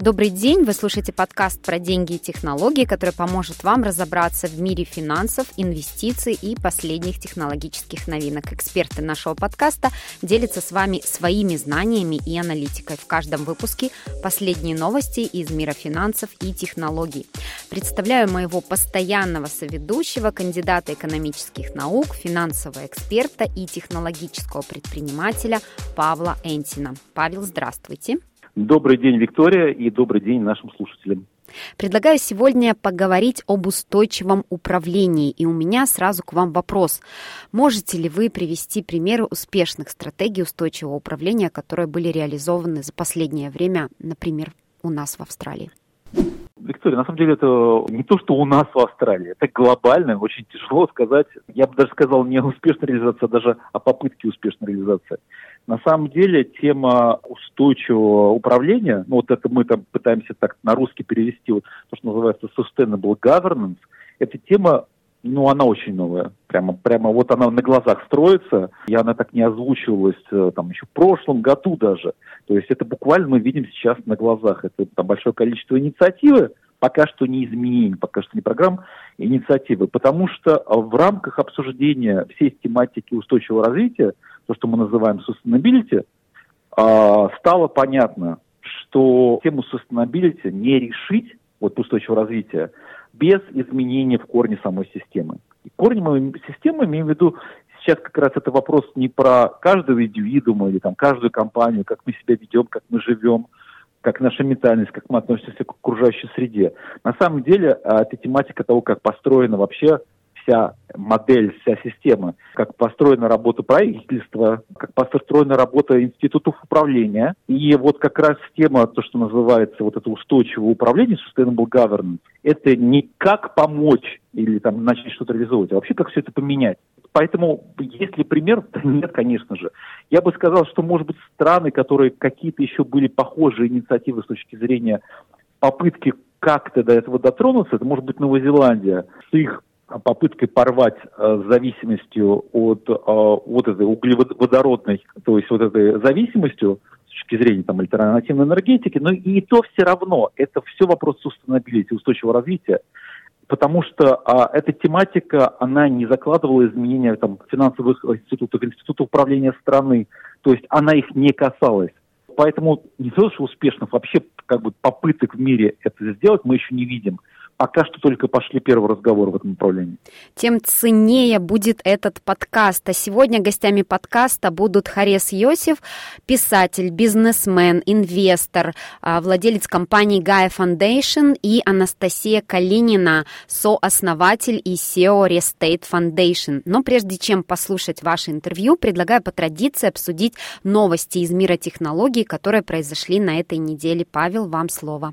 Добрый день, вы слушаете подкаст про деньги и технологии, который поможет вам разобраться в мире финансов, инвестиций и последних технологических новинок. Эксперты нашего подкаста делятся с вами своими знаниями и аналитикой. В каждом выпуске последние новости из мира финансов и технологий. Представляю моего постоянного соведущего, кандидата экономических наук, финансового эксперта и технологического предпринимателя Павла Энтина. Павел, здравствуйте. Добрый день, Виктория, и добрый день нашим слушателям. Предлагаю сегодня поговорить об устойчивом управлении. И у меня сразу к вам вопрос. Можете ли вы привести примеры успешных стратегий устойчивого управления, которые были реализованы за последнее время, например, у нас в Австралии? Виктория, на самом деле это не то, что у нас в Австралии, это глобально, очень тяжело сказать. Я бы даже сказал не успешная реализация, а даже о попытке успешной реализации. На самом деле тема устойчивого управления, ну вот это мы там пытаемся так на русский перевести, вот то, что называется sustainable governance, эта тема ну, она очень новая. Прямо, прямо вот она на глазах строится, и она так не озвучивалась э, там еще в прошлом году даже. То есть это буквально мы видим сейчас на глазах. Это там большое количество инициативы, пока что не изменений, пока что не программ, инициативы. Потому что в рамках обсуждения всей тематики устойчивого развития, то, что мы называем sustainability, а, стало понятно, что тему sustainability не решить, вот устойчивого развития, без изменения в корне самой системы. И корнем системы, имею в виду, сейчас как раз это вопрос не про каждого индивидуума или там каждую компанию, как мы себя ведем, как мы живем, как наша ментальность, как мы относимся к окружающей среде. На самом деле, а, это тематика того, как построена вообще вся модель, вся система, как построена работа правительства, как построена работа институтов управления. И вот как раз тема, то, что называется вот это устойчивое управление, sustainable governance, это не как помочь или там начать что-то реализовывать, а вообще как все это поменять. Поэтому, если пример, то нет, конечно же. Я бы сказал, что, может быть, страны, которые какие-то еще были похожие инициативы с точки зрения попытки как-то до этого дотронуться, это может быть Новая Зеландия с их попыткой порвать э, зависимостью от э, вот этой углеводородной, то есть вот этой зависимостью с точки зрения там альтернативной энергетики, но и то все равно это все вопрос sustainability, устойчивого развития, потому что а, эта тематика, она не закладывала изменения там финансовых институтов, институтов управления страны, то есть она их не касалась. Поэтому не то, что успешных вообще как бы попыток в мире это сделать мы еще не видим пока что только пошли первые разговоры в этом направлении. Тем ценнее будет этот подкаст. А сегодня гостями подкаста будут Харес Йосиф, писатель, бизнесмен, инвестор, а, владелец компании Gaia Foundation и Анастасия Калинина, сооснователь и SEO Restate Foundation. Но прежде чем послушать ваше интервью, предлагаю по традиции обсудить новости из мира технологий, которые произошли на этой неделе. Павел, вам слово.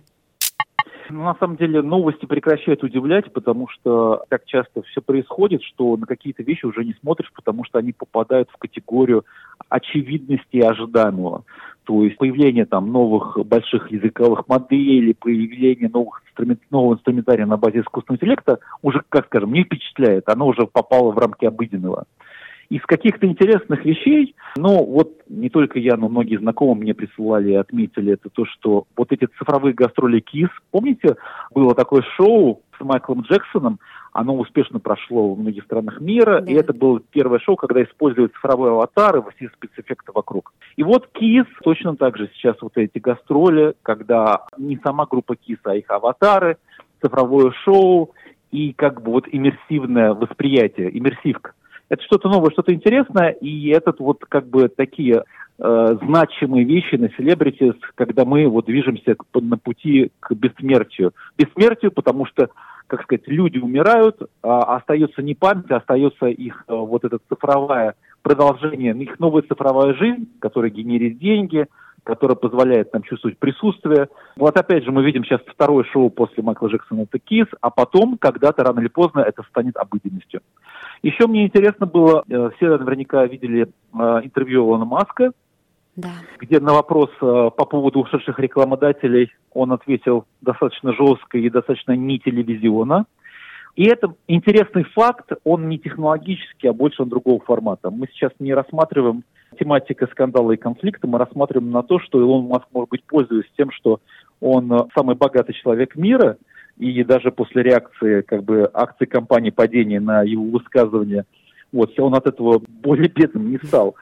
Ну, на самом деле новости прекращают удивлять, потому что так часто все происходит, что на какие-то вещи уже не смотришь, потому что они попадают в категорию очевидности и ожидаемого. То есть появление там новых больших языковых моделей, появление новых инструмент, нового инструментария на базе искусственного интеллекта уже, как скажем, не впечатляет. Оно уже попало в рамки обыденного. Из каких-то интересных вещей, ну вот не только я, но многие знакомые мне присылали и отметили это то, что вот эти цифровые гастроли КИС, помните, было такое шоу с Майклом Джексоном, оно успешно прошло в многих странах мира, да. и это было первое шоу, когда используют цифровые аватары, все спецэффекты вокруг. И вот КИС точно так же сейчас вот эти гастроли, когда не сама группа КИС, а их аватары, цифровое шоу и как бы вот иммерсивное восприятие, иммерсивка это что-то новое, что-то интересное, и этот вот как бы такие э, значимые вещи на селебритис, когда мы вот движемся к, на пути к бессмертию. Бессмертию, потому что, как сказать, люди умирают, а остается не память, а остается их э, вот эта цифровая продолжение, их новая цифровая жизнь, которая генерит деньги, которая позволяет нам чувствовать присутствие. Вот опять же мы видим сейчас второе шоу после Майкла Джексона «Это Кис», а потом, когда-то, рано или поздно, это станет обыденностью. Еще мне интересно было, э, все наверняка видели э, интервью Илона Маска, да. где на вопрос э, по поводу ушедших рекламодателей он ответил достаточно жестко и достаточно не телевизионно. И это интересный факт, он не технологический, а больше он другого формата. Мы сейчас не рассматриваем тематика скандала и конфликта, мы рассматриваем на то, что Илон Маск, может быть, пользуясь тем, что он самый богатый человек мира, и даже после реакции как бы акций компании падения на его высказывание, вот, он от этого более бедным не стал.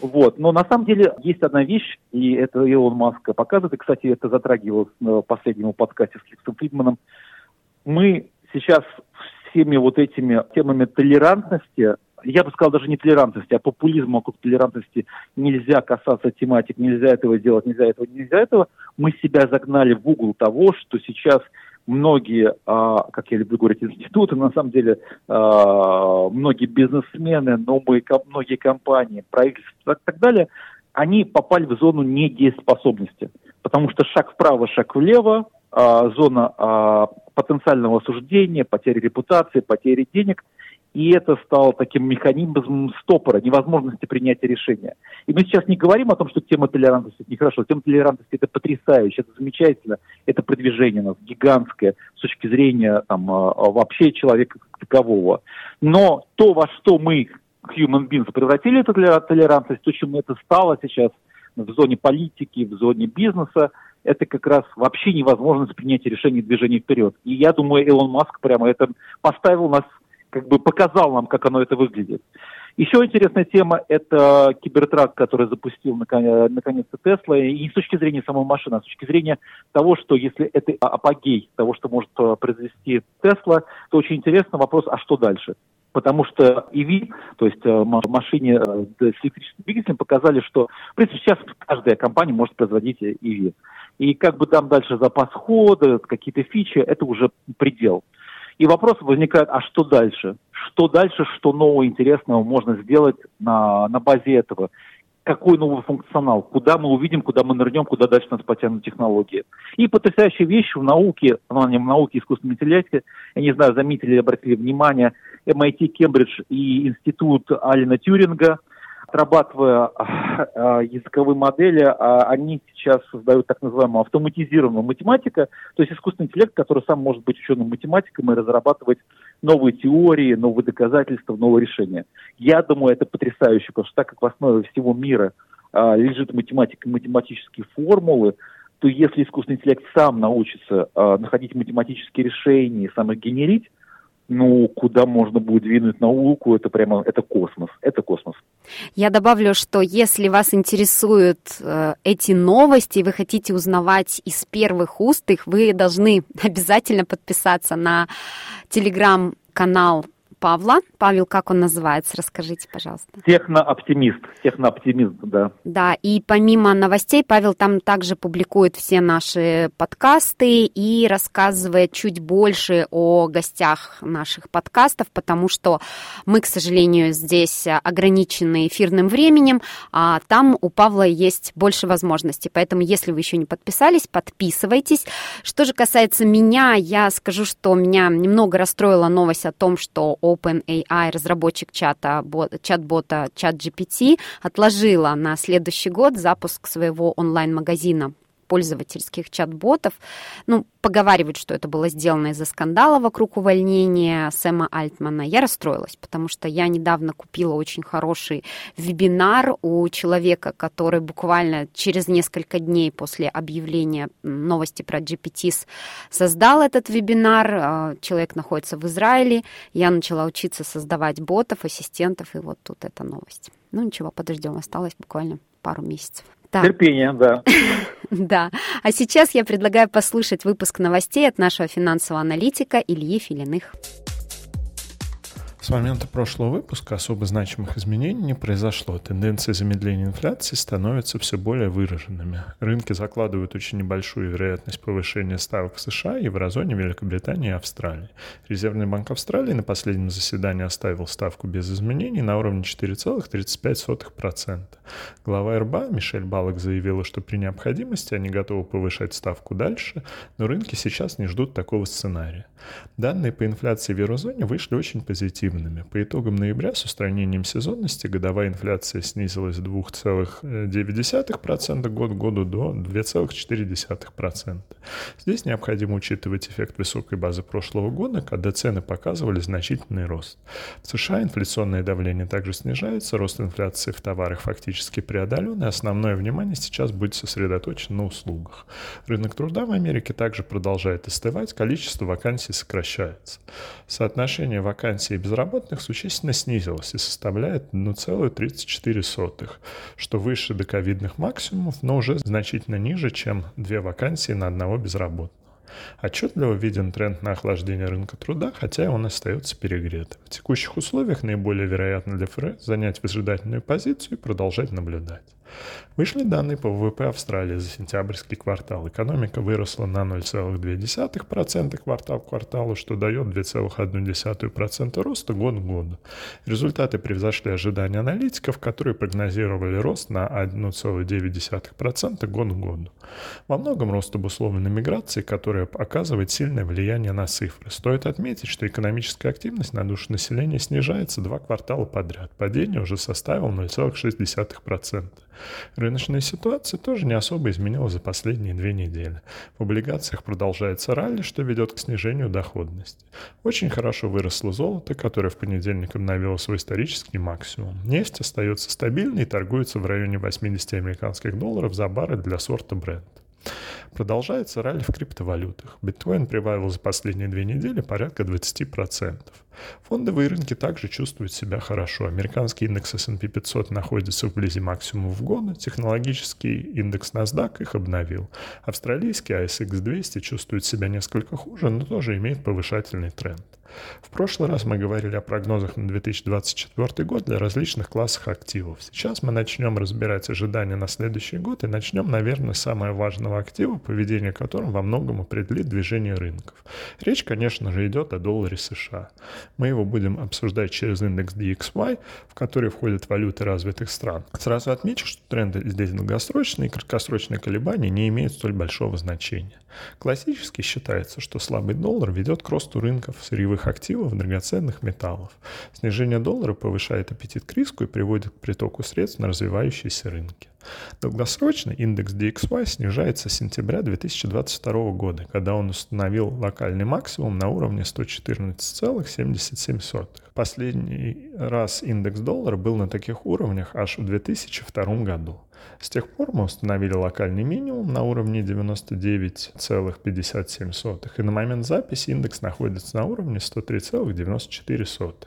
Вот. Но на самом деле есть одна вещь, и это Илон Маск показывает, и, кстати, это затрагивалось в последнем подкасте с Лексом Фридманом. Мы сейчас всеми вот этими темами толерантности я бы сказал, даже не толерантности, а популизма вокруг толерантности нельзя касаться тематик, нельзя этого делать, нельзя этого, нельзя этого. Мы себя загнали в угол того, что сейчас многие, а, как я люблю говорить, институты, на самом деле а, многие бизнесмены, новые, многие компании, правительства и так далее, они попали в зону недееспособности. Потому что шаг вправо, шаг влево, а, зона потенциального осуждения, потери репутации, потери денег – и это стало таким механизмом стопора, невозможности принятия решения. И мы сейчас не говорим о том, что тема толерантности – нехорошо. Тема толерантности – это потрясающе, это замечательно, это продвижение у нас гигантское с точки зрения там, а, а, вообще человека как такового. Но то, во что мы, human beings, превратили эту толерантность, то, чем это стало сейчас в зоне политики, в зоне бизнеса, это как раз вообще невозможность принятия решений движения вперед. И я думаю, Илон Маск прямо это поставил нас как бы показал нам, как оно это выглядит. Еще интересная тема – это кибертрак, который запустил наконец-то Тесла. И не с точки зрения самой машины, а с точки зрения того, что если это апогей того, что может э, произвести Тесла, то очень интересный вопрос, а что дальше? Потому что EV, то есть э, машине э, с электрическим двигателем, показали, что, в принципе, сейчас каждая компания может производить EV. И как бы там дальше запас хода, какие-то фичи, это уже предел. И вопрос возникает, а что дальше? Что дальше, что нового интересного можно сделать на, на базе этого? Какой новый функционал? Куда мы увидим, куда мы нырнем, куда дальше нас потянут технологии? И потрясающая вещь в науке, ну, не в науке искусственной интеллекте, я не знаю, заметили или обратили внимание, MIT, Кембридж и институт Алина Тюринга – отрабатывая а, языковые модели, а, они сейчас создают так называемую автоматизированную математику, то есть искусственный интеллект, который сам может быть ученым математиком и разрабатывать новые теории, новые доказательства, новые решения. Я думаю, это потрясающе, потому что так как в основе всего мира а, лежит математика и математические формулы, то если искусственный интеллект сам научится находить математические решения и сам их генерить, ну, куда можно будет двинуть науку, это прямо, это космос, это космос. Я добавлю, что если вас интересуют э, эти новости, вы хотите узнавать из первых уст их, вы должны обязательно подписаться на телеграм-канал Павла. Павел, как он называется? Расскажите, пожалуйста. Технооптимист. Технооптимист, да. Да, и помимо новостей, Павел там также публикует все наши подкасты и рассказывает чуть больше о гостях наших подкастов, потому что мы, к сожалению, здесь ограничены эфирным временем, а там у Павла есть больше возможностей. Поэтому, если вы еще не подписались, подписывайтесь. Что же касается меня, я скажу, что меня немного расстроила новость о том, что OpenAI, разработчик чата, чат-бота ChatGPT, отложила на следующий год запуск своего онлайн-магазина пользовательских чат-ботов. Ну, поговаривают, что это было сделано из-за скандала вокруг увольнения Сэма Альтмана. Я расстроилась, потому что я недавно купила очень хороший вебинар у человека, который буквально через несколько дней после объявления новости про GPT создал этот вебинар. А, человек находится в Израиле. Я начала учиться создавать ботов, ассистентов, и вот тут эта новость. Ну ничего, подождем, осталось буквально пару месяцев. Да. Терпение, да. Да. А сейчас я предлагаю послушать выпуск новостей от нашего финансового аналитика Ильи Филиных. С момента прошлого выпуска особо значимых изменений не произошло. Тенденции замедления инфляции становятся все более выраженными. Рынки закладывают очень небольшую вероятность повышения ставок в США, Еврозоне, Великобритании и Австралии. Резервный банк Австралии на последнем заседании оставил ставку без изменений на уровне 4,35%. Глава РБА Мишель Балок заявила, что при необходимости они готовы повышать ставку дальше, но рынки сейчас не ждут такого сценария. Данные по инфляции в Еврозоне вышли очень позитивно позитивными. По итогам ноября с устранением сезонности годовая инфляция снизилась с 2,9% год к году до 2,4%. Здесь необходимо учитывать эффект высокой базы прошлого года, когда цены показывали значительный рост. В США инфляционное давление также снижается, рост инфляции в товарах фактически преодолен, и основное внимание сейчас будет сосредоточено на услугах. Рынок труда в Америке также продолжает остывать, количество вакансий сокращается. Соотношение вакансий и безработных существенно снизилось и составляет 1,34, что выше доковидных максимумов, но уже значительно ниже, чем две вакансии на одного безработного. Отчетливо виден тренд на охлаждение рынка труда, хотя он остается перегретым. В текущих условиях наиболее вероятно для ФРС занять выжидательную позицию и продолжать наблюдать. Вышли данные по ВВП Австралии за сентябрьский квартал. Экономика выросла на 0,2% квартал к кварталу, что дает 2,1% роста год к году. Результаты превзошли ожидания аналитиков, которые прогнозировали рост на 1,9% год к году. Во многом рост обусловлен миграцией, которая оказывает сильное влияние на цифры. Стоит отметить, что экономическая активность на душу населения снижается два квартала подряд. Падение уже составило 0,6%. Рыночная ситуация тоже не особо изменилась за последние две недели. В облигациях продолжается ралли, что ведет к снижению доходности. Очень хорошо выросло золото, которое в понедельник обновило свой исторический максимум. Нефть остается стабильной и торгуется в районе 80 американских долларов за баррель для сорта Brent. Продолжается ралли в криптовалютах. Биткоин прибавил за последние две недели порядка 20%. Фондовые рынки также чувствуют себя хорошо. Американский индекс S&P 500 находится вблизи максимумов года, технологический индекс NASDAQ их обновил. Австралийский ASX 200 чувствует себя несколько хуже, но тоже имеет повышательный тренд. В прошлый раз мы говорили о прогнозах на 2024 год для различных классов активов. Сейчас мы начнем разбирать ожидания на следующий год и начнем, наверное, с самого важного актива, поведение которым во многом определит движение рынков. Речь, конечно же, идет о долларе США. Мы его будем обсуждать через индекс DXY, в который входят валюты развитых стран. Сразу отмечу, что тренды здесь долгосрочные и краткосрочные колебания не имеют столь большого значения. Классически считается, что слабый доллар ведет к росту рынков сырьевых активов, драгоценных металлов. Снижение доллара повышает аппетит к риску и приводит к притоку средств на развивающиеся рынки. Долгосрочно индекс DXY снижается с сентября 2022 года, когда он установил локальный максимум на уровне 114,77. Последний раз индекс доллара был на таких уровнях аж в 2002 году. С тех пор мы установили локальный минимум на уровне 99,57, и на момент записи индекс находится на уровне 103,94.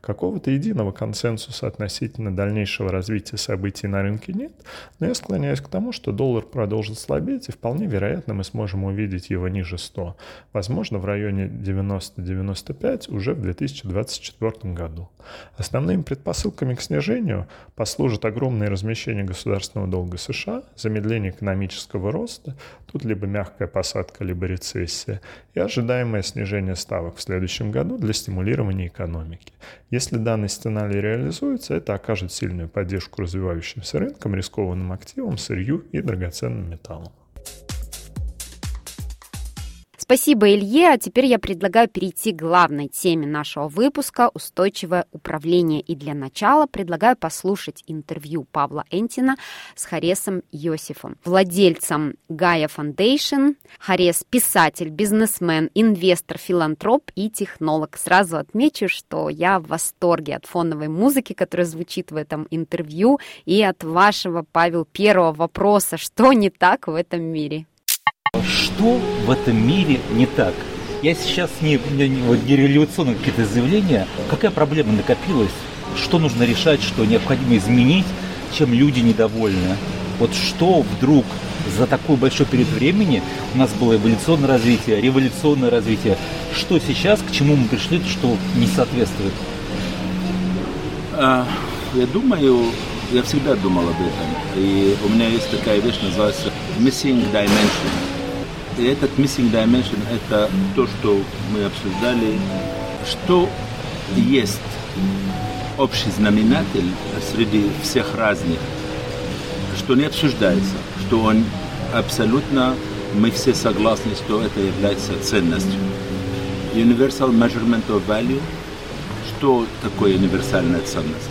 Какого-то единого консенсуса относительно дальнейшего развития событий на рынке нет, но я склоняюсь к тому, что доллар продолжит слабеть, и вполне вероятно мы сможем увидеть его ниже 100, возможно в районе 90-95 уже в 2024 году. Основными предпосылками к снижению послужат огромное размещение государственного долга США, замедление экономического роста, тут либо мягкая посадка, либо рецессия, и ожидаемое снижение ставок в следующем году для стимулирования экономики. Если данный сценарий реализуется, это окажет сильную поддержку развивающимся рынкам, рискованным активам, сырью и драгоценным металлам. Спасибо, Илье. А теперь я предлагаю перейти к главной теме нашего выпуска – устойчивое управление. И для начала предлагаю послушать интервью Павла Энтина с Харесом Йосифом, владельцем Гая Foundation. Харес – писатель, бизнесмен, инвестор, филантроп и технолог. Сразу отмечу, что я в восторге от фоновой музыки, которая звучит в этом интервью, и от вашего, Павел, первого вопроса, что не так в этом мире. Что в этом мире не так? Я сейчас не, не, не, не революционные какие-то заявления. Какая проблема накопилась? Что нужно решать, что необходимо изменить, чем люди недовольны? Вот что вдруг за такой большой период времени у нас было эволюционное развитие, революционное развитие. Что сейчас, к чему мы пришли, что не соответствует? А, я думаю, я всегда думал об этом. И у меня есть такая вещь, называется missing dimension. И этот missing dimension – это то, что мы обсуждали, что есть общий знаменатель среди всех разных, что не обсуждается, что он абсолютно, мы все согласны, что это является ценностью. Universal measurement of value, что такое универсальная ценность.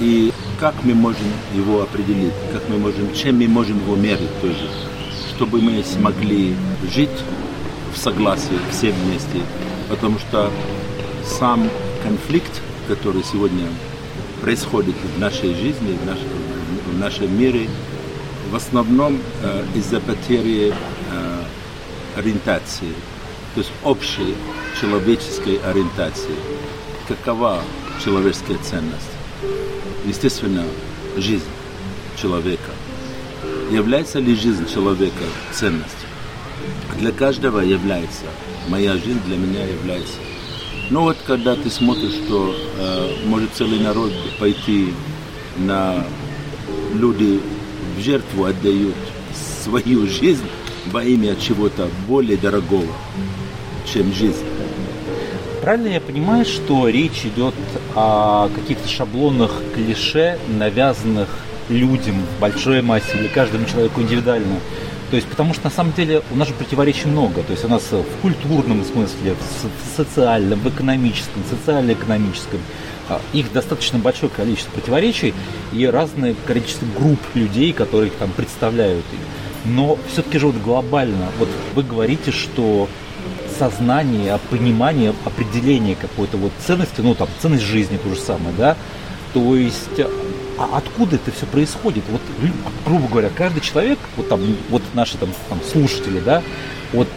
И как мы можем его определить, как мы можем, чем мы можем его мерить тоже, чтобы мы смогли жить в согласии все вместе, потому что сам конфликт, который сегодня происходит в нашей жизни, в, наш, в нашем мире, в основном э, из-за потери э, ориентации, то есть общей человеческой ориентации. Какова человеческая ценность? Естественно, жизнь человека. Является ли жизнь человека ценностью? Для каждого является. Моя жизнь для меня является. Но вот когда ты смотришь, что э, может целый народ пойти на люди в жертву отдают свою жизнь во имя чего-то более дорогого, чем жизнь. Правильно я понимаю, что речь идет о каких-то шаблонных клише, навязанных людям большой массе или каждому человеку индивидуально? То есть, потому что на самом деле у нас же противоречий много. То есть у нас в культурном смысле, в социальном, в экономическом, социально-экономическом а, их достаточно большое количество противоречий и разное количество групп людей, которые их там представляют. Но все-таки же вот глобально, вот вы говорите, что сознание, понимание, определение какой-то вот ценности, ну там ценность жизни то же самое, да, то есть а откуда это все происходит? Вот, грубо говоря, каждый человек, вот там, вот наши там, там слушатели, да, вот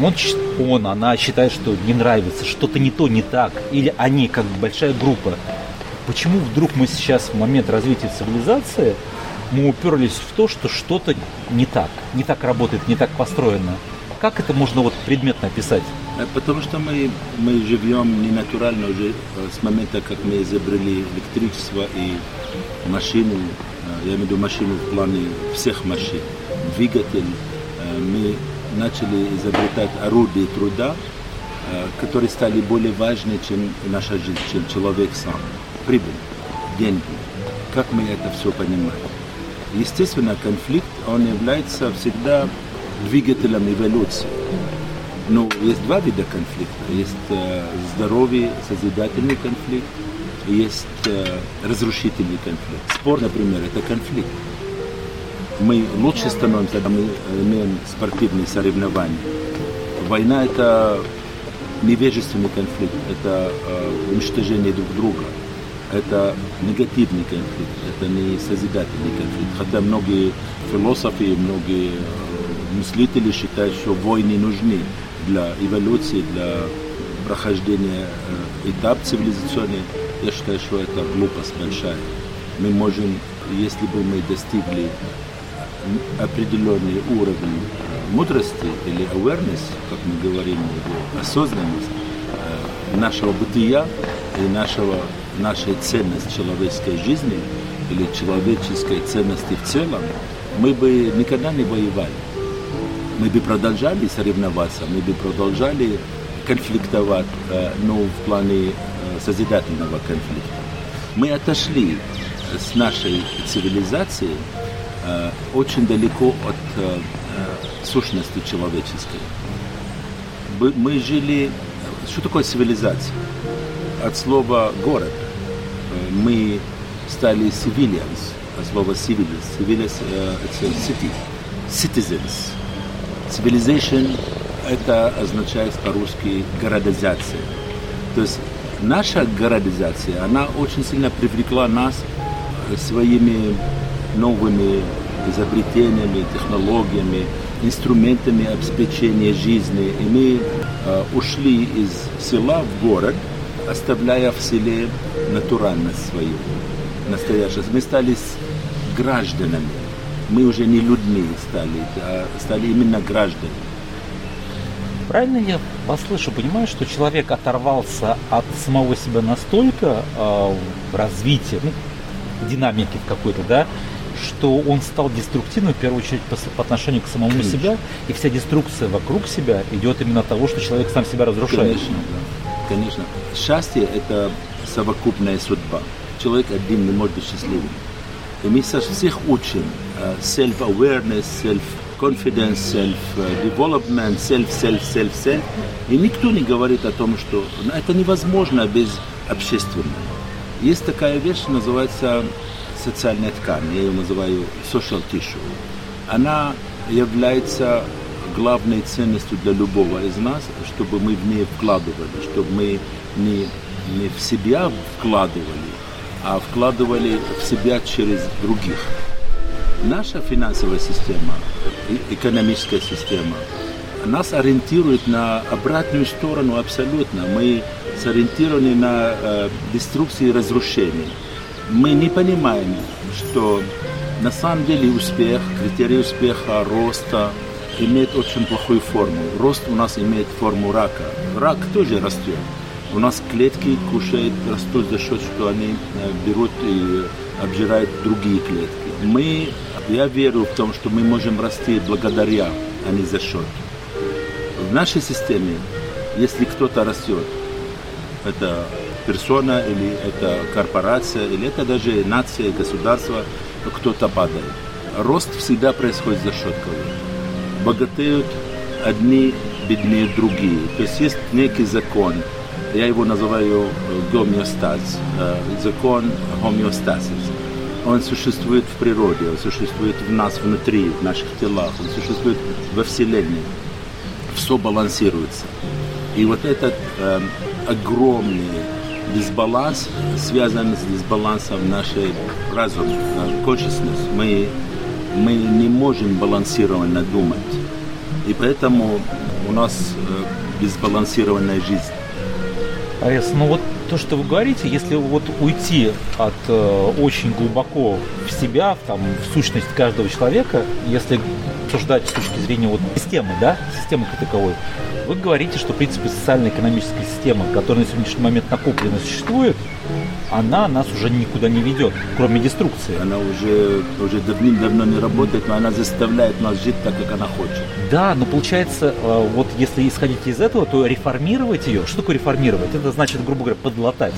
он, он, она считает, что не нравится, что-то не то, не так, или они, как большая группа. Почему вдруг мы сейчас в момент развития цивилизации мы уперлись в то, что что-то не так, не так работает, не так построено? Как это можно вот предметно описать? Э, потому что мы, мы живем не натурально уже э, с момента, как мы изобрели электричество и машину, э, я имею в виду машину в плане всех машин, двигатель. Мы начали изобретать орудия труда, которые стали более важны, чем наша жизнь, чем человек сам. Прибыль, деньги. Как мы это все понимаем? Естественно, конфликт, он является всегда двигателем эволюции. Но есть два вида конфликта. Есть э, здоровый, созидательный конфликт, есть э, разрушительный конфликт. Спор, например, это конфликт. Мы лучше становимся, когда мы имеем спортивные соревнования. Война – это невежественный конфликт, это э, уничтожение друг друга, это негативный конфликт, это не созидательный конфликт. Хотя многие философы, многие э, мыслители считают, что войны нужны для эволюции, для прохождения э, этап цивилизационный. Я считаю, что это глупость большая. Мы можем, если бы мы достигли определенный уровень э, мудрости или awareness, как мы говорим, осознанность э, нашего бытия и нашего, нашей ценности человеческой жизни или человеческой ценности в целом, мы бы никогда не воевали мы бы продолжали соревноваться, мы бы продолжали конфликтовать, э, но в плане э, созидательного конфликта. Мы отошли с нашей цивилизации э, очень далеко от сущности человеческой. Мы жили... Что такое цивилизация? От слова «город». Мы стали civilians, от слова civilians. Civilians – это city. Citizens. Civilization – это означает по-русски городизация. То есть наша городизация, она очень сильно привлекла нас своими новыми изобретениями, технологиями, инструментами обеспечения жизни. И мы э, ушли из села в город, оставляя в селе натуральность свою, настоящую. Мы стали гражданами мы уже не людьми стали, а стали именно гражданами. Правильно я послышу, понимаю, что человек оторвался от самого себя настолько э, в развитии, ну, динамики какой-то, да, что он стал деструктивным в первую очередь по, по отношению к самому Конечно. себя, и вся деструкция вокруг себя идет именно от того, что человек сам себя разрушает. Конечно, да. Конечно. Счастье – это совокупная судьба. Человек один не может быть счастливым. И мы всех учим self-awareness, self-confidence, self-development, self, self, self, self. И никто не говорит о том, что это невозможно без общественное. Есть такая вещь, называется социальная ткань, я ее называю social tissue. Она является главной ценностью для любого из нас, чтобы мы в ней вкладывали, чтобы мы не, не в себя вкладывали, а вкладывали в себя через других. Наша финансовая система, экономическая система, нас ориентирует на обратную сторону абсолютно. Мы сориентированы на э, деструкцию и разрушение. Мы не понимаем, что на самом деле успех, критерий успеха, роста имеет очень плохую форму. Рост у нас имеет форму рака. Рак тоже растет. У нас клетки кушают, растут за счет, что они э, берут и обжирают другие клетки. Мы, я верю в том, что мы можем расти благодаря, а не за счет. В нашей системе, если кто-то растет, это персона или это корпорация, или это даже нация, государство, кто-то падает. Рост всегда происходит за счет кого-то. Богатеют одни, беднее другие. То есть есть некий закон, я его называю гомеостаз, закон гомеостазис. Он существует в природе, он существует в нас внутри, в наших телах, он существует во Вселенной. Все балансируется. И вот этот э, огромный дисбаланс связан с дисбалансом нашей разума, consciousness. Мы, мы не можем балансированно думать. И поэтому у нас э, дисбалансированная жизнь. Арес, ну вот то, что вы говорите, если вот уйти от э, очень глубоко в себя, в, там, в сущность каждого человека, если обсуждать с точки зрения вот системы, да, системы как таковой, вы говорите, что, в принципе, социально-экономическая система, которая на сегодняшний момент накопленно существует, она нас уже никуда не ведет, кроме деструкции. Она уже, уже давным-давно не работает, но она заставляет нас жить так, как она хочет. Да, но получается, э, вот если исходить из этого, то реформировать ее, что такое реформировать? Это значит, грубо говоря, подлатать.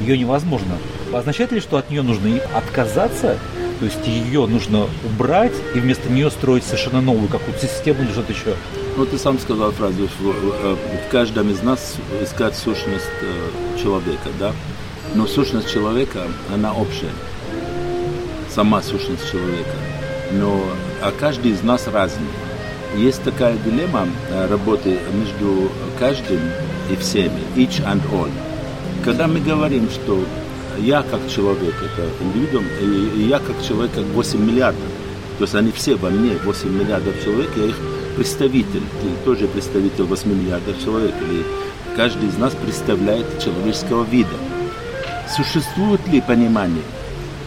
Ее невозможно. Означает ли, что от нее нужно отказаться, то есть ее нужно убрать и вместо нее строить совершенно новую какую-то систему или что-то еще? Ну, ты сам сказал фразу, в, в, в каждом из нас искать сущность э, человека, да? Но сущность человека, она общая. Сама сущность человека. Но, а каждый из нас разный. Есть такая дилемма э, работы между каждым и всеми, each and all. Когда мы говорим, что я как человек, это индивидуум, и, я как человек, как 8 миллиардов. То есть они все во мне, 8 миллиардов человек, я их представитель. Ты тоже представитель 8 миллиардов человек. Или каждый из нас представляет человеческого вида. Существует ли понимание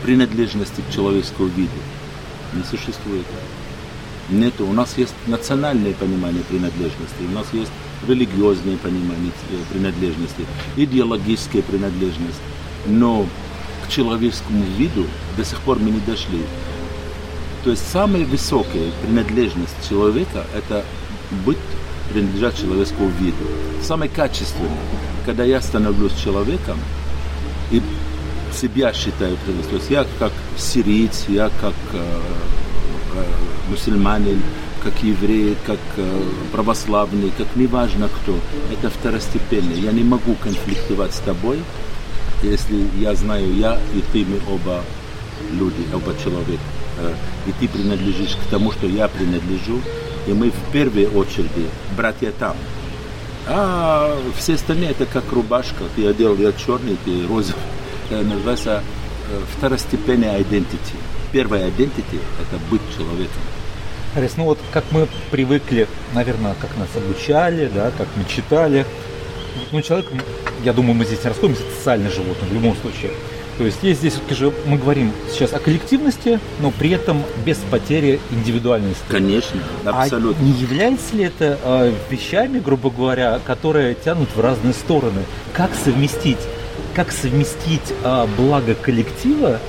принадлежности к человеческому виду? Не существует. Нет, у нас есть национальное понимание принадлежности, у нас есть религиозное понимание принадлежности, идеологическая принадлежность но к человеческому виду до сих пор мы не дошли. То есть самая высокая принадлежность человека – это быть, принадлежать человеческому виду. Самое качественное, когда я становлюсь человеком и себя считаю, то есть я как сириец, я как э, э, мусульманин, как еврей, как э, православный, как неважно кто, это второстепенно. Я не могу конфликтовать с тобой, если я знаю, я и ты, мы оба люди, оба человек, э, и ты принадлежишь к тому, что я принадлежу, и мы в первой очереди братья там. А все остальные это как рубашка, ты одел, я черный, ты розовый. Это называется э, второстепенная identity. Первая identity – это быть человеком. Арис, ну вот как мы привыкли, наверное, как нас обучали, да, как мы читали, ну, человек, я думаю, мы здесь не расходимся, социальное животное в любом случае. То есть есть здесь все-таки же, мы говорим сейчас о коллективности, но при этом без потери индивидуальности. Конечно, абсолютно. А не является ли это э, вещами, грубо говоря, которые тянут в разные стороны? Как совместить, как совместить э, благо коллектива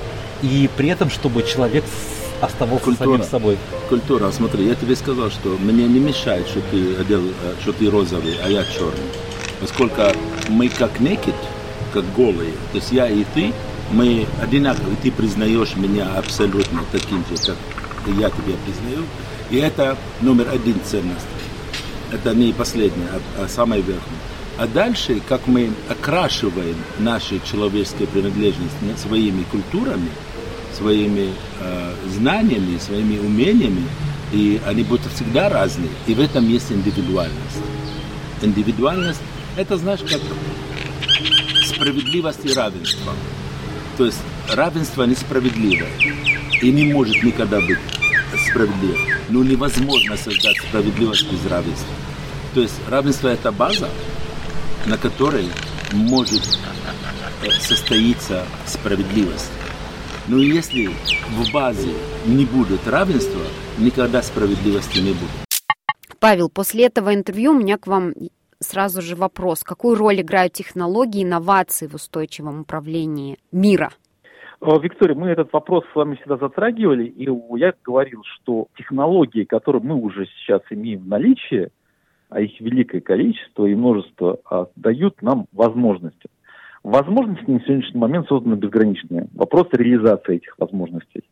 и при этом, чтобы человек оставался Культура. самим собой? Культура. Смотри, я тебе сказал, что мне не мешает, что ты одел, что ты розовый, а я черный поскольку мы как naked, как голые, то есть я и ты, мы одинаковые, ты признаешь меня абсолютно таким же, как я тебя признаю, и это номер один ценность. Это не последняя, а, а самая верхняя. А дальше, как мы окрашиваем наши человеческие принадлежности своими культурами, своими э, знаниями, своими умениями, и они будут всегда разные. И в этом есть индивидуальность. Индивидуальность – это, знаешь, как справедливость и равенство. То есть равенство несправедливое и не может никогда быть справедливым. Но невозможно создать справедливость без равенства. То есть равенство – это база, на которой может э, состоится справедливость. Но если в базе не будет равенства, никогда справедливости не будет. Павел, после этого интервью у меня к вам сразу же вопрос. Какую роль играют технологии, инновации в устойчивом управлении мира? Виктория, мы этот вопрос с вами всегда затрагивали, и я говорил, что технологии, которые мы уже сейчас имеем в наличии, а их великое количество и множество, а, дают нам возможности. Возможности на сегодняшний момент созданы безграничные. Вопрос реализации этих возможностей.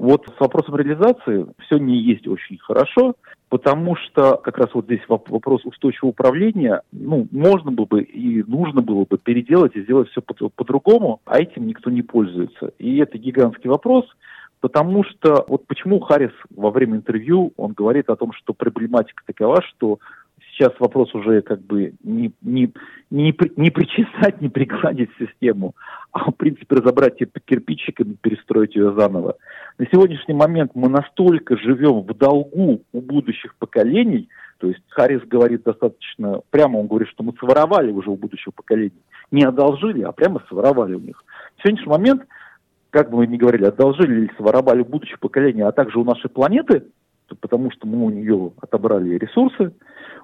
Вот с вопросом реализации все не есть очень хорошо, потому что как раз вот здесь вопрос устойчивого управления, ну, можно было бы и нужно было бы переделать и сделать все по-другому, а этим никто не пользуется. И это гигантский вопрос, потому что вот почему Харрис во время интервью, он говорит о том, что проблематика такова, что сейчас вопрос уже как бы не, не, не, не причесать, не пригладить систему, а в принципе разобрать ее по и перестроить ее заново. На сегодняшний момент мы настолько живем в долгу у будущих поколений, то есть Харрис говорит достаточно прямо, он говорит, что мы своровали уже у будущего поколения. Не одолжили, а прямо своровали у них. В сегодняшний момент, как бы мы ни говорили, одолжили или своровали у будущего поколения, а также у нашей планеты, потому что мы у нее отобрали ресурсы,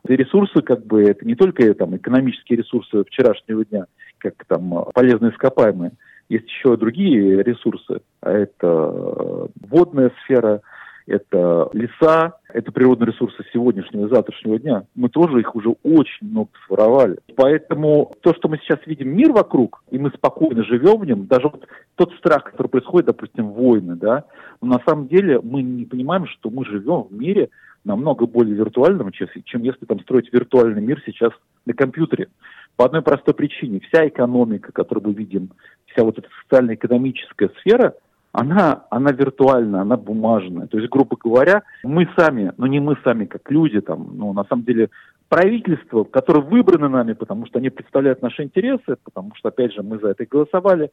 и ресурсы, как бы, это не только там, экономические ресурсы вчерашнего дня, как там полезные ископаемые, есть еще другие ресурсы. А это водная сфера, это леса, это природные ресурсы сегодняшнего и завтрашнего дня. Мы тоже их уже очень много своровали. Поэтому то, что мы сейчас видим мир вокруг, и мы спокойно живем в нем, даже вот тот страх, который происходит, допустим, войны, да, но на самом деле мы не понимаем, что мы живем в мире, намного более виртуальным, чем, чем если там строить виртуальный мир сейчас на компьютере. По одной простой причине. Вся экономика, которую мы видим, вся вот эта социально-экономическая сфера, она, она виртуальная, она бумажная. То есть, грубо говоря, мы сами, ну, не мы сами, как люди, там, ну, на самом деле, правительство, которое выбрано нами, потому что они представляют наши интересы, потому что, опять же, мы за это и голосовали,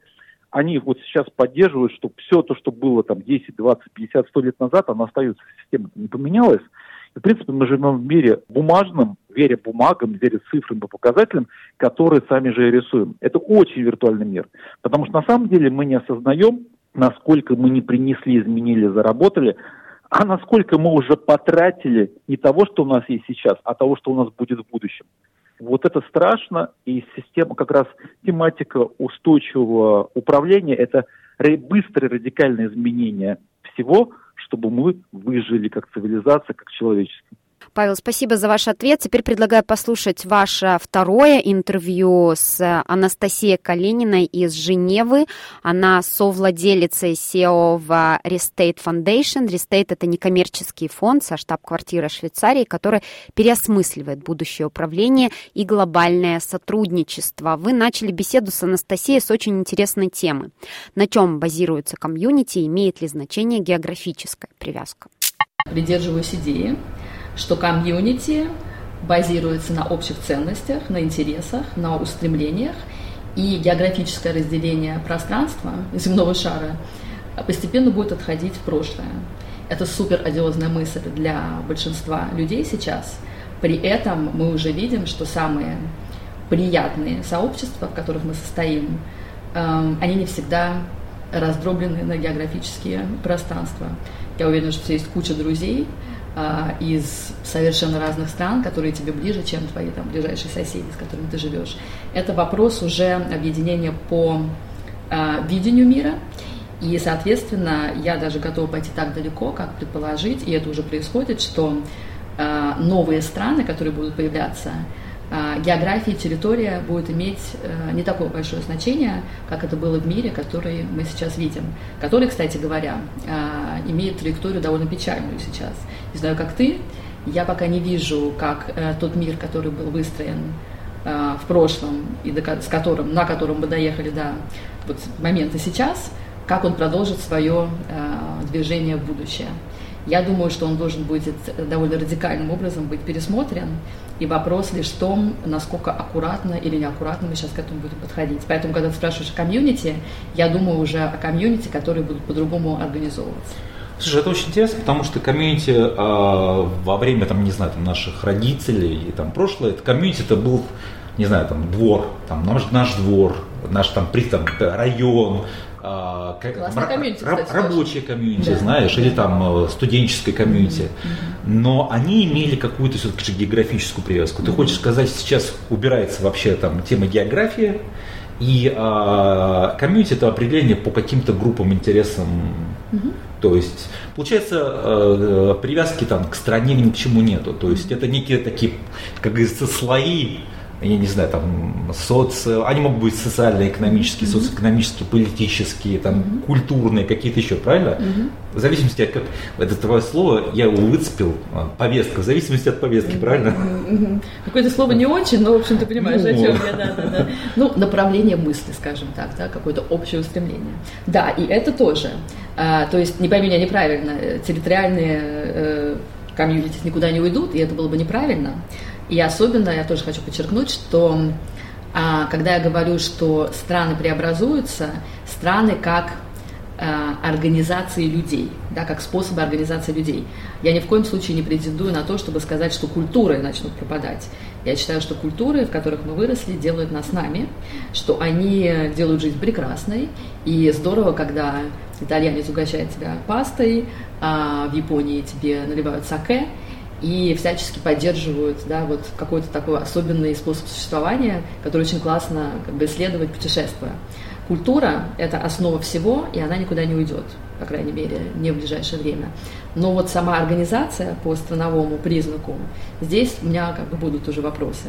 они вот сейчас поддерживают, что все то, что было там 10, 20, 50, 100 лет назад, оно остается, система не поменялась. И, в принципе, мы живем в мире бумажном, веря бумагам, веря цифрам и показателям, которые сами же и рисуем. Это очень виртуальный мир. Потому что на самом деле мы не осознаем, насколько мы не принесли, изменили, заработали, а насколько мы уже потратили не того, что у нас есть сейчас, а того, что у нас будет в будущем. Вот это страшно, и система, как раз тематика устойчивого управления, это быстрое радикальное изменение всего, чтобы мы выжили как цивилизация, как человечество. Павел, спасибо за ваш ответ. Теперь предлагаю послушать ваше второе интервью с Анастасией Калининой из Женевы. Она совладелица SEO в Restate Foundation. Restate – это некоммерческий фонд со штаб-квартирой Швейцарии, который переосмысливает будущее управление и глобальное сотрудничество. Вы начали беседу с Анастасией с очень интересной темы. На чем базируется комьюнити, имеет ли значение географическая привязка? Придерживаюсь идеи, что комьюнити базируется на общих ценностях, на интересах, на устремлениях, и географическое разделение пространства земного шара постепенно будет отходить в прошлое. Это супер одиозная мысль для большинства людей сейчас. При этом мы уже видим, что самые приятные сообщества, в которых мы состоим, эм, они не всегда раздроблены на географические пространства. Я уверена, что есть куча друзей, а, из совершенно разных стран, которые тебе ближе, чем твои там ближайшие соседи, с которыми ты живешь. Это вопрос уже объединения по а, видению мира. И, соответственно, я даже готова пойти так далеко, как предположить, и это уже происходит, что а, новые страны, которые будут появляться, география и территория будет иметь э, не такое большое значение, как это было в мире, который мы сейчас видим. Который, кстати говоря, а, имеет траекторию довольно печальную сейчас. Не знаю, как ты, я пока не вижу, как э, тот мир, который был выстроен э, в прошлом и с которым, на котором мы доехали до вот, момента сейчас, как он продолжит свое движение в будущее. Я думаю, что он должен будет довольно радикальным образом быть пересмотрен, и вопрос лишь в том, насколько аккуратно или неаккуратно мы сейчас к этому будем подходить. Поэтому, когда ты спрашиваешь о комьюнити, я думаю уже о комьюнити, которые будут по-другому организовываться. Слушай, это очень интересно, потому что комьюнити э, во время, там, не знаю, там, наших родителей и там прошлое, это комьюнити это был, не знаю, там двор, там наш, наш двор, наш там, при, там район, а, комьюнити, кстати, рабочее комьюнити, да. знаешь, или там э, студенческое комьюнити. Но они имели какую-то все-таки географическую привязку. Ты хочешь сказать, сейчас убирается вообще там тема географии, и а, комьюнити это определение по каким-то группам интересам. То есть, получается, э, привязки там к стране ни к чему нету. То есть это некие такие, как говорится, слои я не знаю, там, соци... они могут быть социально-экономические, mm-hmm. социально-экономические, политические, там, mm-hmm. культурные, какие-то еще, правильно? Mm-hmm. В зависимости от, как, это твое слово, я его выцепил, а, повестка, в зависимости от повестки, mm-hmm. правильно? Mm-hmm. Какое-то слово не очень, но, в общем, ты понимаешь, ну. о чем я, да, да, да. Ну, направление мысли, скажем так, да, какое-то общее устремление. Да, и это тоже. А, то есть, не пойми меня неправильно, территориальные э, комьюнити никуда не уйдут, и это было бы неправильно. И особенно я тоже хочу подчеркнуть, что а, когда я говорю, что страны преобразуются, страны как а, организации людей, да, как способы организации людей. Я ни в коем случае не претендую на то, чтобы сказать, что культуры начнут пропадать. Я считаю, что культуры, в которых мы выросли, делают нас нами, что они делают жизнь прекрасной. И здорово, когда итальянец угощает тебя пастой, а в Японии тебе наливают саке, и всячески поддерживают да, вот какой-то такой особенный способ существования, который очень классно как бы, исследовать, путешествуя. Культура – это основа всего, и она никуда не уйдет, по крайней мере, не в ближайшее время. Но вот сама организация по страновому признаку, здесь у меня как бы будут уже вопросы.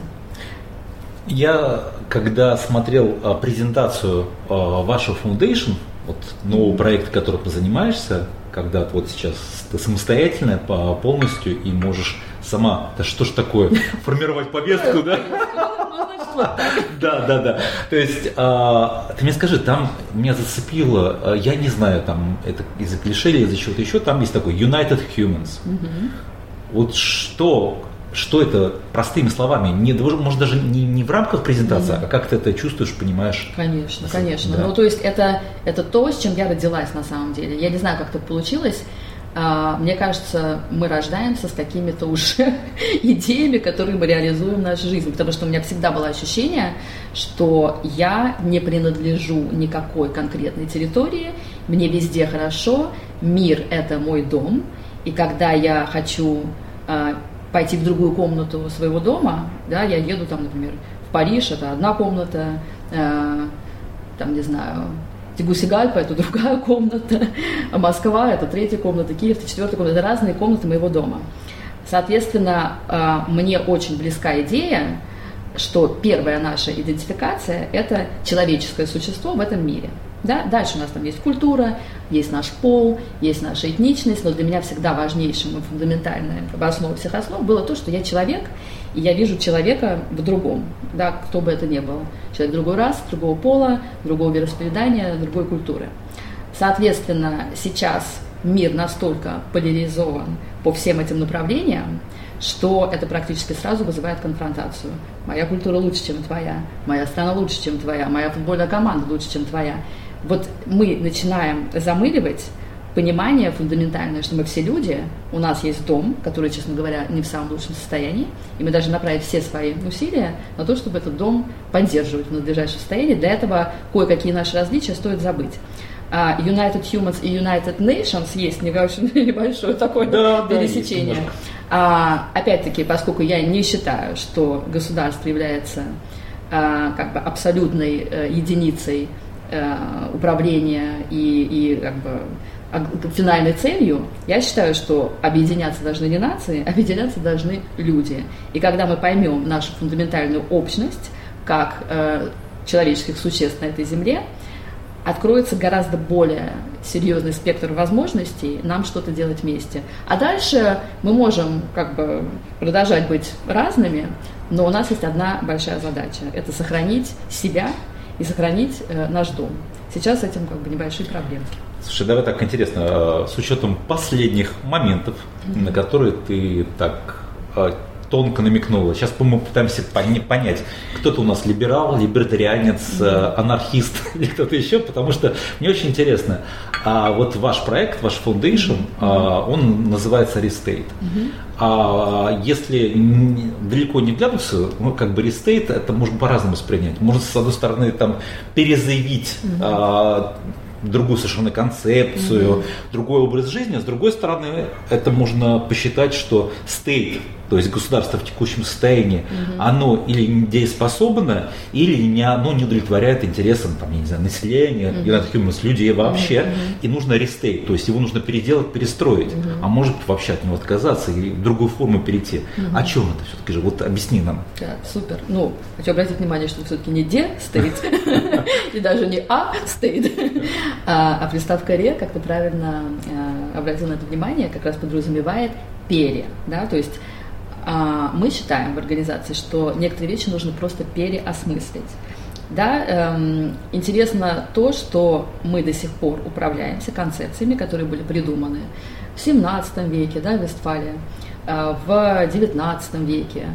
Я, когда смотрел а, презентацию а, вашего foundation, вот нового проекта, которым ты занимаешься, когда вот сейчас ты самостоятельная полностью и можешь сама, да что ж такое, формировать повестку, да? Да, да, да. То есть, а, ты мне скажи, там меня зацепило, а, я не знаю, там это из-за клише или из-за чего-то еще, там есть такой United Humans. Вот что что это простыми словами, не, может даже не, не в рамках презентации, mm-hmm. а как ты это чувствуешь, понимаешь? Конечно, конечно. Да. Ну, то есть это, это то, с чем я родилась на самом деле. Я не знаю, как так получилось. А, мне кажется, мы рождаемся с какими-то уже идеями, которые мы реализуем в нашей жизни. Потому что у меня всегда было ощущение, что я не принадлежу никакой конкретной территории, мне везде хорошо, мир – это мой дом, и когда я хочу а, пойти в другую комнату своего дома, да, я еду там, например, в Париж, это одна комната, э, там, не знаю, Тегусигальпа – это другая комната, Москва – это третья комната, Киев – это четвертая комната, это разные комнаты моего дома. Соответственно, э, мне очень близка идея, что первая наша идентификация – это человеческое существо в этом мире – да? Дальше у нас там есть культура, есть наш пол, есть наша этничность, но для меня всегда важнейшим и фундаментальным в основе всех основ было то, что я человек, и я вижу человека в другом, да, кто бы это ни был. Человек другой раз, другого пола, другого вероисповедания, другой культуры. Соответственно, сейчас мир настолько поляризован по всем этим направлениям, что это практически сразу вызывает конфронтацию. Моя культура лучше, чем твоя, моя страна лучше, чем твоя, моя футбольная команда лучше, чем твоя вот мы начинаем замыливать понимание фундаментальное, что мы все люди, у нас есть дом, который, честно говоря, не в самом лучшем состоянии, и мы должны направить все свои усилия на то, чтобы этот дом поддерживать в надлежащем состоянии. Для этого кое-какие наши различия стоит забыть. А United Humans и United Nations есть небольшое такое да, пересечение. Да, а, опять-таки, поскольку я не считаю, что государство является а, как бы абсолютной а, единицей Э, управления и, и как бы финальной целью, я считаю, что объединяться должны не нации, объединяться должны люди. И когда мы поймем нашу фундаментальную общность как э, человеческих существ на этой земле, откроется гораздо более серьезный спектр возможностей нам что-то делать вместе. А дальше мы можем как бы продолжать быть разными, но у нас есть одна большая задача – это сохранить себя и сохранить э, наш дом. Сейчас с этим как бы небольшие проблемы. Слушай, давай так интересно, э, с учетом последних моментов, mm-hmm. на которые ты так э, тонко намекнула. Сейчас мы пытаемся понять, кто-то у нас либерал, либертарианец, mm-hmm. анархист или кто-то еще, потому что мне очень интересно. А вот ваш проект, ваш foundation, mm-hmm. он называется. Mm-hmm. А если далеко не глянуться, ну, как бы Restate, это можно по-разному воспринять. Можно, с одной стороны, там, перезаявить mm-hmm другую совершенно концепцию, mm-hmm. другой образ жизни. А с другой стороны, это можно посчитать, что state, то есть государство в текущем состоянии, mm-hmm. оно или недееспособно, или не, оно не удовлетворяет интересам там, я не знаю, населения, mm-hmm. humans, людей вообще, mm-hmm. и нужно restate, то есть его нужно переделать, перестроить, mm-hmm. а может вообще от него отказаться и в другую форму перейти. Mm-hmm. О чем это все-таки же? Вот объясни нам. Да, супер. Ну, хочу обратить внимание, что все-таки не де-стейт, и даже не а-стейт, а, а приставка «ре», как ты правильно а, обратил на это внимание, как раз подразумевает «пере». Да? То есть а, мы считаем в организации, что некоторые вещи нужно просто переосмыслить. Да, эм, интересно то, что мы до сих пор управляемся концепциями, которые были придуманы в 17 веке, да, в Вестфалии, э, в 19 веке,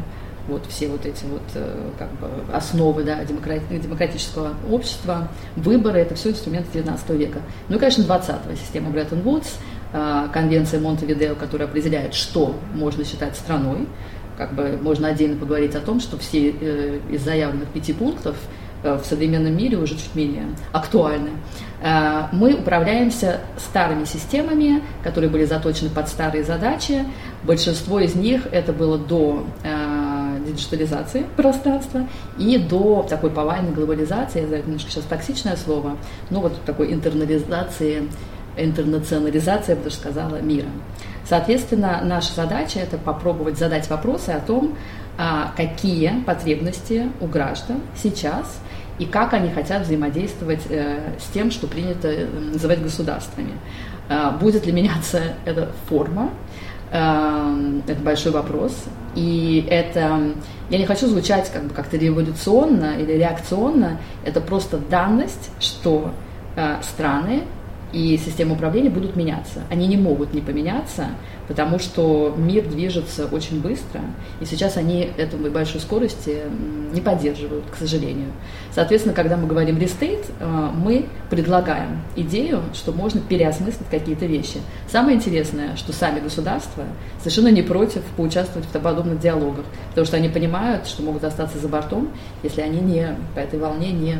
вот все вот эти вот э, как бы основы да, демократического общества, выборы, это все инструменты 19 века. Ну и, конечно, 20-го система Бреттон-Вудс, э, конвенция Монтевидео, которая определяет, что можно считать страной. Как бы можно отдельно поговорить о том, что все э, из заявленных пяти пунктов в современном мире уже чуть менее актуальны. Мы управляемся старыми системами, которые были заточены под старые задачи. Большинство из них это было до диджитализации пространства и до такой повальной глобализации, я знаю, немножко сейчас токсичное слово, но вот такой интернализации, интернационализации, я бы даже сказала, мира. Соответственно, наша задача – это попробовать задать вопросы о том, а, какие потребности у граждан сейчас и как они хотят взаимодействовать э, с тем, что принято э, называть государствами. А, будет ли меняться эта форма, Эм, это большой вопрос. И это, я не хочу звучать как бы как-то революционно или реакционно, это просто данность, что э, страны и системы управления будут меняться. Они не могут не поменяться, потому что мир движется очень быстро, и сейчас они эту большой скорости не поддерживают, к сожалению. Соответственно, когда мы говорим restate, э, мы предлагаем идею, что можно переосмыслить какие-то вещи. Самое интересное, что сами государства совершенно не против поучаствовать в подобных диалогах, потому что они понимают, что могут остаться за бортом, если они не по этой волне не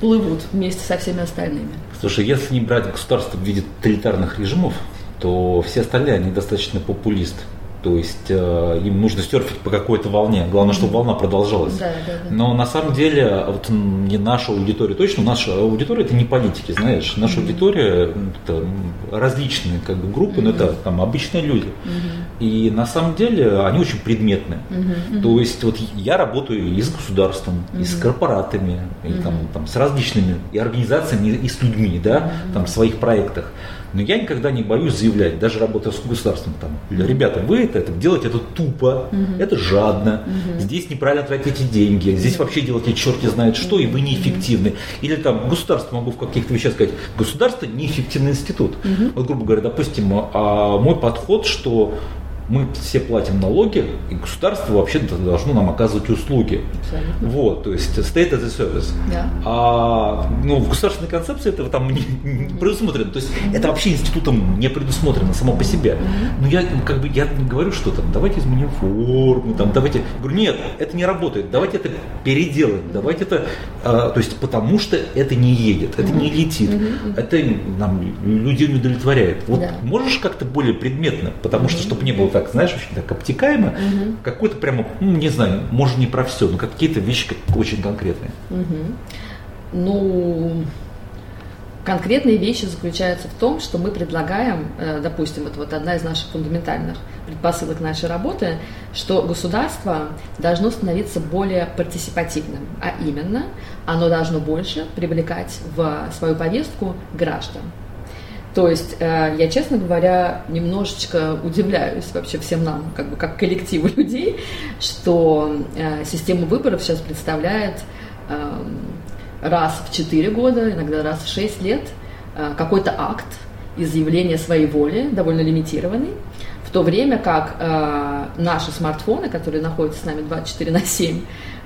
плывут вместе со всеми остальными. Слушай, если не брать государство в виде тоталитарных режимов, то все остальные, они достаточно популисты. То есть э, им нужно серфить по какой-то волне. Главное, чтобы волна продолжалась. Да, да, да. Но на самом деле, вот не наша аудитория, точно, наша аудитория это не политики, знаешь. Наша mm-hmm. аудитория это различные как бы, группы, mm-hmm. но это там обычные люди. Mm-hmm. И на самом деле они очень предметны. Mm-hmm. То есть вот я работаю и с государством, mm-hmm. и с корпоратами, и mm-hmm. там, там, с различными и организациями, и с людьми, да, mm-hmm. там, в своих проектах. Но я никогда не боюсь заявлять, даже работая с государством, там, ребята, вы это, это делаете это тупо, угу. это жадно, угу. здесь неправильно тратите деньги, здесь вообще делаете черти знает что, и вы неэффективны. Или там государство, могу в каких-то вещах сказать, государство неэффективный институт. Угу. Вот, грубо говоря, допустим, а мой подход, что мы все платим налоги, и государство вообще-то должно нам оказывать услуги. Абсолютно. Вот, то есть state as a service. Да. А ну, в государственной концепции этого там не, не предусмотрено. То есть mm-hmm. это вообще институтом не предусмотрено само по себе. Mm-hmm. Но я как бы я не говорю, что там давайте изменим форму, там давайте. Я говорю, нет, это не работает. Давайте это переделаем. Давайте это. А, то есть потому что это не едет, это mm-hmm. не летит, mm-hmm. это нам людей не удовлетворяет. Вот да. можешь как-то более предметно, потому mm-hmm. что чтобы не было так, знаешь, очень так обтекаемо, угу. какой-то прямо, ну, не знаю, может не про все, но какие-то вещи очень конкретные. Угу. Ну, Конкретные вещи заключаются в том, что мы предлагаем, э, допустим, это вот одна из наших фундаментальных предпосылок нашей работы, что государство должно становиться более партиципативным, а именно оно должно больше привлекать в свою повестку граждан. То есть э, я, честно говоря, немножечко удивляюсь вообще всем нам, как бы как коллективу людей, что э, система выборов сейчас представляет эм, раз в 4 года, иногда раз в 6 лет э, какой-то акт изъявления своей воли, довольно лимитированный, в то время как наши смартфоны, которые находятся с нами 24 на 7,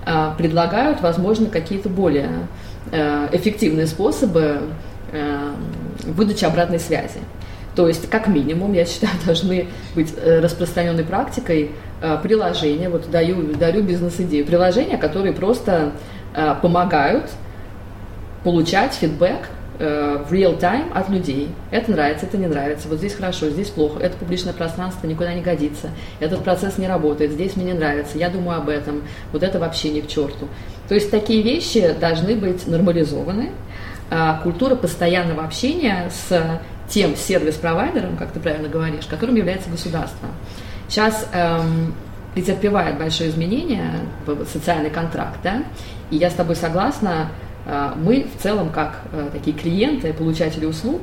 э, предлагают, возможно, какие-то более эффективные способы э, выдачи обратной связи. То есть, как минимум, я считаю, должны быть э, распространенной практикой э, приложения, вот даю, дарю бизнес-идею, приложения, которые просто э, помогают получать фидбэк в real time от людей. Это нравится, это не нравится, вот здесь хорошо, здесь плохо, это публичное пространство никуда не годится, этот процесс не работает, здесь мне не нравится, я думаю об этом, вот это вообще не к черту. То есть такие вещи должны быть нормализованы. А культура постоянного общения с тем сервис-провайдером, как ты правильно говоришь, которым является государство. Сейчас эм, претерпевает большие изменения в социальный контракт, да, и я с тобой согласна, а, мы в целом, как э, такие клиенты, получатели услуг,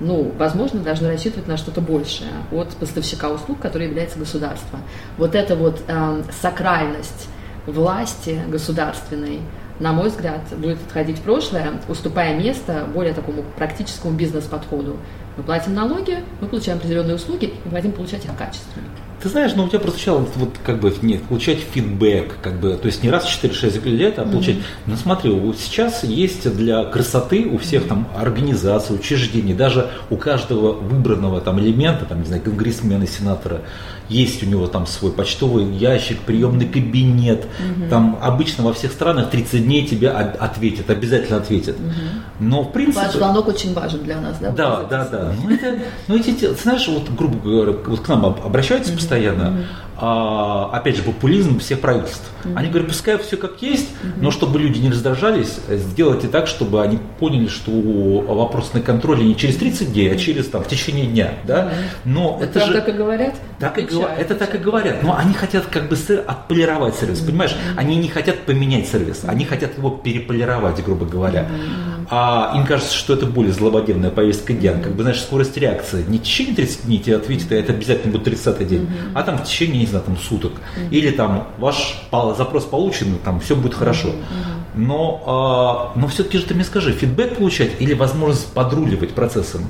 ну, возможно, должны рассчитывать на что-то большее от поставщика услуг, который является государство. Вот эта вот э, сакральность власти государственной, на мой взгляд, будет отходить в прошлое, уступая место более такому практическому бизнес-подходу. Мы платим налоги, мы получаем определенные услуги и хотим получать их качественно. Ты знаешь, ну у тебя прозвучало вот как бы нет, получать фидбэк, как бы, то есть не раз в 4-6 лет, а получать. Mm-hmm. Ну смотри, вот сейчас есть для красоты у всех там организаций, учреждений, даже у каждого выбранного там элемента, там, не знаю, конгрессмена, сенатора, есть у него там свой почтовый ящик, приемный кабинет. Угу. Там обычно во всех странах 30 дней тебе ответят, обязательно ответят. Угу. Но в принципе... Ваш звонок очень важен для нас, да? Да, да, да. Ну, это, ну эти, знаешь, вот грубо говоря, вот к нам обращаются угу. постоянно. Угу а, опять же, популизм всех правительств. Mm-hmm. Они говорят, пускай все как есть, mm-hmm. но чтобы люди не раздражались, сделайте так, чтобы они поняли, что вопрос на контроле не через 30 дней, а через там, в течение дня. Да? Но это, это же... так и говорят? Так и, это так и говорят. Но они хотят как бы отполировать сервис, mm-hmm. понимаешь? Они не хотят поменять сервис, они хотят его переполировать, грубо говоря. Mm-hmm. А им кажется, что это более злободневная повестка дня. Как бы, знаешь, скорость реакции. Не в течение 30 дней тебе ответит, а это обязательно будет 30 день, mm-hmm. а там в течение знаю, там, суток. Mm-hmm. Или там ваш запрос получен, там все будет хорошо. Mm-hmm. Но, э, но все-таки же ты мне скажи, фидбэк получать или возможность подруливать процессом?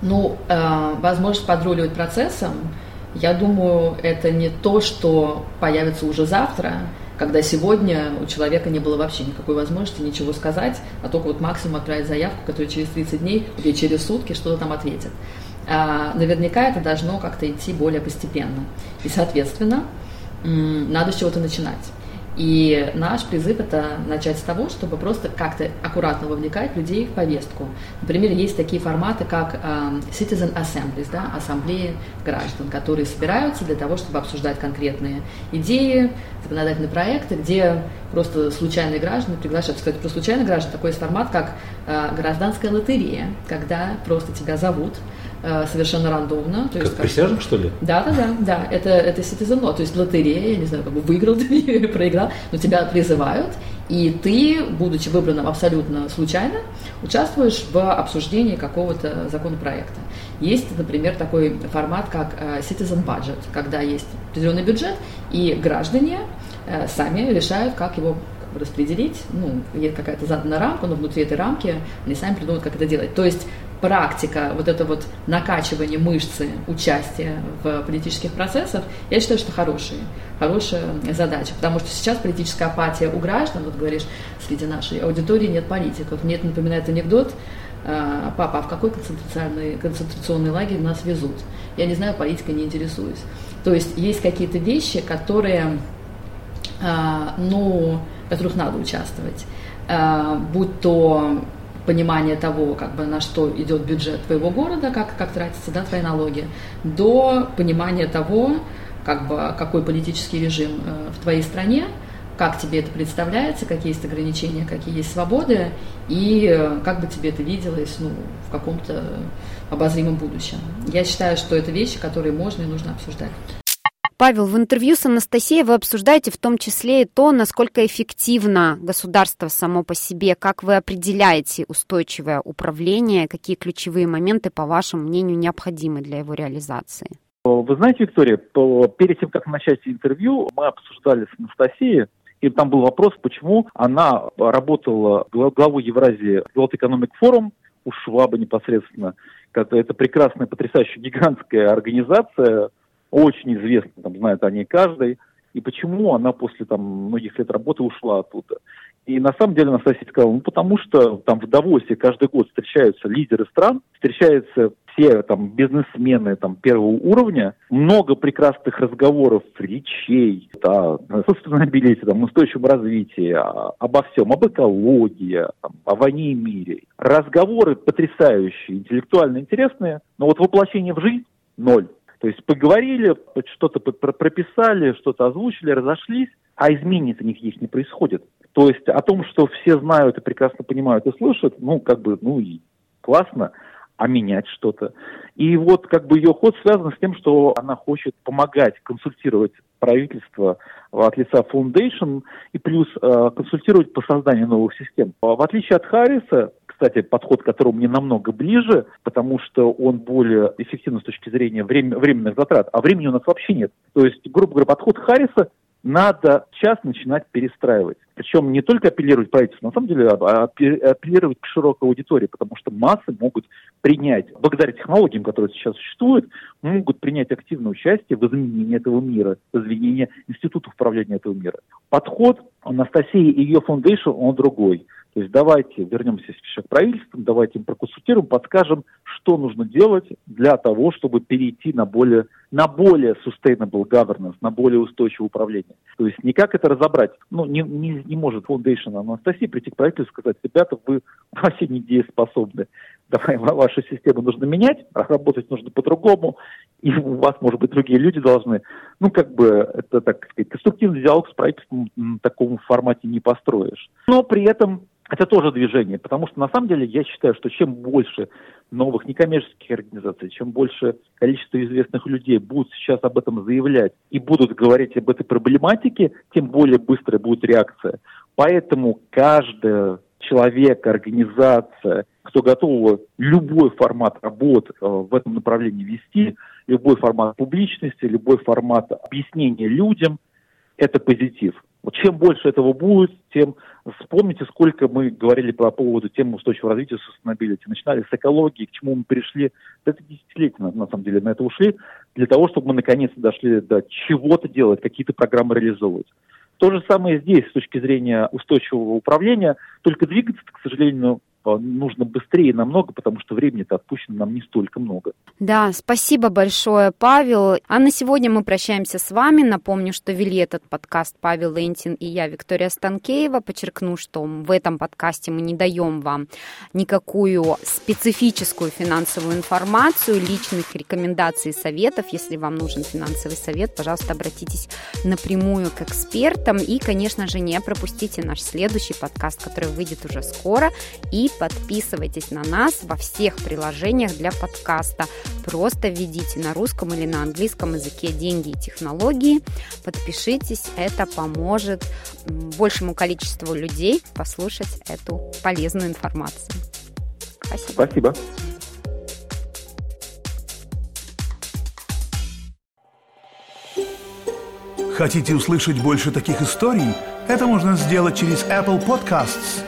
Ну, э, возможность подруливать процессом, я думаю, это не то, что появится уже завтра, когда сегодня у человека не было вообще никакой возможности ничего сказать, а только вот максимум отправить заявку, которая через 30 дней или через сутки что-то там ответит. А, наверняка это должно как-то идти более постепенно. И, соответственно, надо с чего-то начинать. И наш призыв это начать с того, чтобы просто как-то аккуратно вовлекать людей в повестку. Например, есть такие форматы, как э, citizen assemblies, да, ассамблеи граждан, которые собираются для того, чтобы обсуждать конкретные идеи, законодательные проекты, где просто случайные граждане приглашают. Кстати, про случайных граждан такой есть формат, как э, гражданская лотерея, когда просто тебя зовут, совершенно рандомно. То есть, как, как присяжных, что ли? Да, да, да, да. Это, это citizen law, то есть лотерея, я не знаю, как бы выиграл ты проиграл, но тебя призывают, и ты, будучи выбранным абсолютно случайно, участвуешь в обсуждении какого-то законопроекта. Есть, например, такой формат, как э, citizen budget, когда есть определенный бюджет, и граждане э, сами решают, как его распределить, ну, есть какая-то заданная рамка, но внутри этой рамки они сами придумают, как это делать. То есть практика, вот это вот накачивание мышцы участия в политических процессах, я считаю, что хорошие, хорошая задача, потому что сейчас политическая апатия у граждан, вот говоришь, среди нашей аудитории нет политиков. Мне это напоминает анекдот, «А, папа, а в какой концентрационный, концентрационный лагерь нас везут? Я не знаю, политикой не интересуюсь. То есть есть какие-то вещи, которые, а, ну, в которых надо участвовать. А, будь то понимание того, как бы на что идет бюджет твоего города, как, как тратятся да, твои налоги, до понимания того, как бы, какой политический режим э, в твоей стране, как тебе это представляется, какие есть ограничения, какие есть свободы, и э, как бы тебе это виделось ну, в каком-то обозримом будущем. Я считаю, что это вещи, которые можно и нужно обсуждать. Павел, в интервью с Анастасией вы обсуждаете в том числе и то, насколько эффективно государство само по себе, как вы определяете устойчивое управление, какие ключевые моменты, по вашему мнению, необходимы для его реализации. Вы знаете, Виктория, перед тем, как начать интервью, мы обсуждали с Анастасией, и там был вопрос, почему она работала главой Евразии World Economic Forum, у Шваба непосредственно. Это прекрасная, потрясающая, гигантская организация, очень известно, там знает о ней каждый, и почему она после там, многих лет работы ушла оттуда. И на самом деле Анастасия сказала, ну потому что там в Давосе каждый год встречаются лидеры стран, встречаются все там бизнесмены там первого уровня, много прекрасных разговоров, речей о сустанабилити, там, устойчивом развитии, обо всем, об экологии, там, о войне и мире. Разговоры потрясающие, интеллектуально интересные, но вот воплощение в жизнь – ноль. То есть поговорили, что-то прописали, что-то озвучили, разошлись, а изменений-то никаких не происходит. То есть о том, что все знают и прекрасно понимают и слышат, ну, как бы, ну и классно, а менять что-то. И вот как бы ее ход связан с тем, что она хочет помогать, консультировать правительство от лица Foundation и плюс э, консультировать по созданию новых систем. В отличие от Харриса, кстати, подход к которому мне намного ближе, потому что он более эффективен с точки зрения время, временных затрат, а времени у нас вообще нет. То есть, грубо говоря, подход Харриса надо сейчас начинать перестраивать. Причем не только апеллировать правительству, на самом деле а апеллировать к широкой аудитории, потому что массы могут принять, благодаря технологиям, которые сейчас существуют, могут принять активное участие в изменении этого мира, в изменении институтов управления этого мира. Подход Анастасии и ее фундейшн, он другой. То есть давайте вернемся сейчас к правительству, давайте им проконсультируем, подскажем, что нужно делать для того, чтобы перейти на более, на более sustainable governance, на более устойчивое управление. То есть никак это разобрать. Ну, не, не, не может Foundation Анастасии прийти к правительству и сказать, ребята, вы вообще не дееспособны. Давай вашу систему нужно менять, работать нужно по-другому, и у вас, может быть, другие люди должны. Ну, как бы, это, так сказать, конструктивный диалог с правительством в таком формате не построишь. Но при этом это тоже движение, потому что на самом деле я считаю, что чем больше новых некоммерческих организаций, чем больше количество известных людей будут сейчас об этом заявлять и будут говорить об этой проблематике, тем более быстрая будет реакция. Поэтому каждый человек, организация, кто готов любой формат работы э, в этом направлении вести, любой формат публичности, любой формат объяснения людям, это позитив. Вот чем больше этого будет, тем вспомните, сколько мы говорили по поводу темы устойчивого развития sustainability. Начинали с экологии, к чему мы перешли. Это десятилетия, на, на самом деле, на это ушли, для того, чтобы мы наконец-то дошли до чего-то делать, какие-то программы реализовывать. То же самое здесь с точки зрения устойчивого управления, только двигаться, к сожалению, нужно быстрее намного, потому что времени-то отпущено нам не столько много. Да, спасибо большое, Павел. А на сегодня мы прощаемся с вами. Напомню, что вели этот подкаст Павел Лентин и я, Виктория Станкеева. Подчеркну, что в этом подкасте мы не даем вам никакую специфическую финансовую информацию, личных рекомендаций и советов. Если вам нужен финансовый совет, пожалуйста, обратитесь напрямую к экспертам. И, конечно же, не пропустите наш следующий подкаст, который выйдет уже скоро. И подписывайтесь на нас во всех приложениях для подкаста. Просто введите на русском или на английском языке деньги и технологии. Подпишитесь, это поможет большему количеству людей послушать эту полезную информацию. Спасибо. Спасибо. Хотите услышать больше таких историй? Это можно сделать через Apple Podcasts –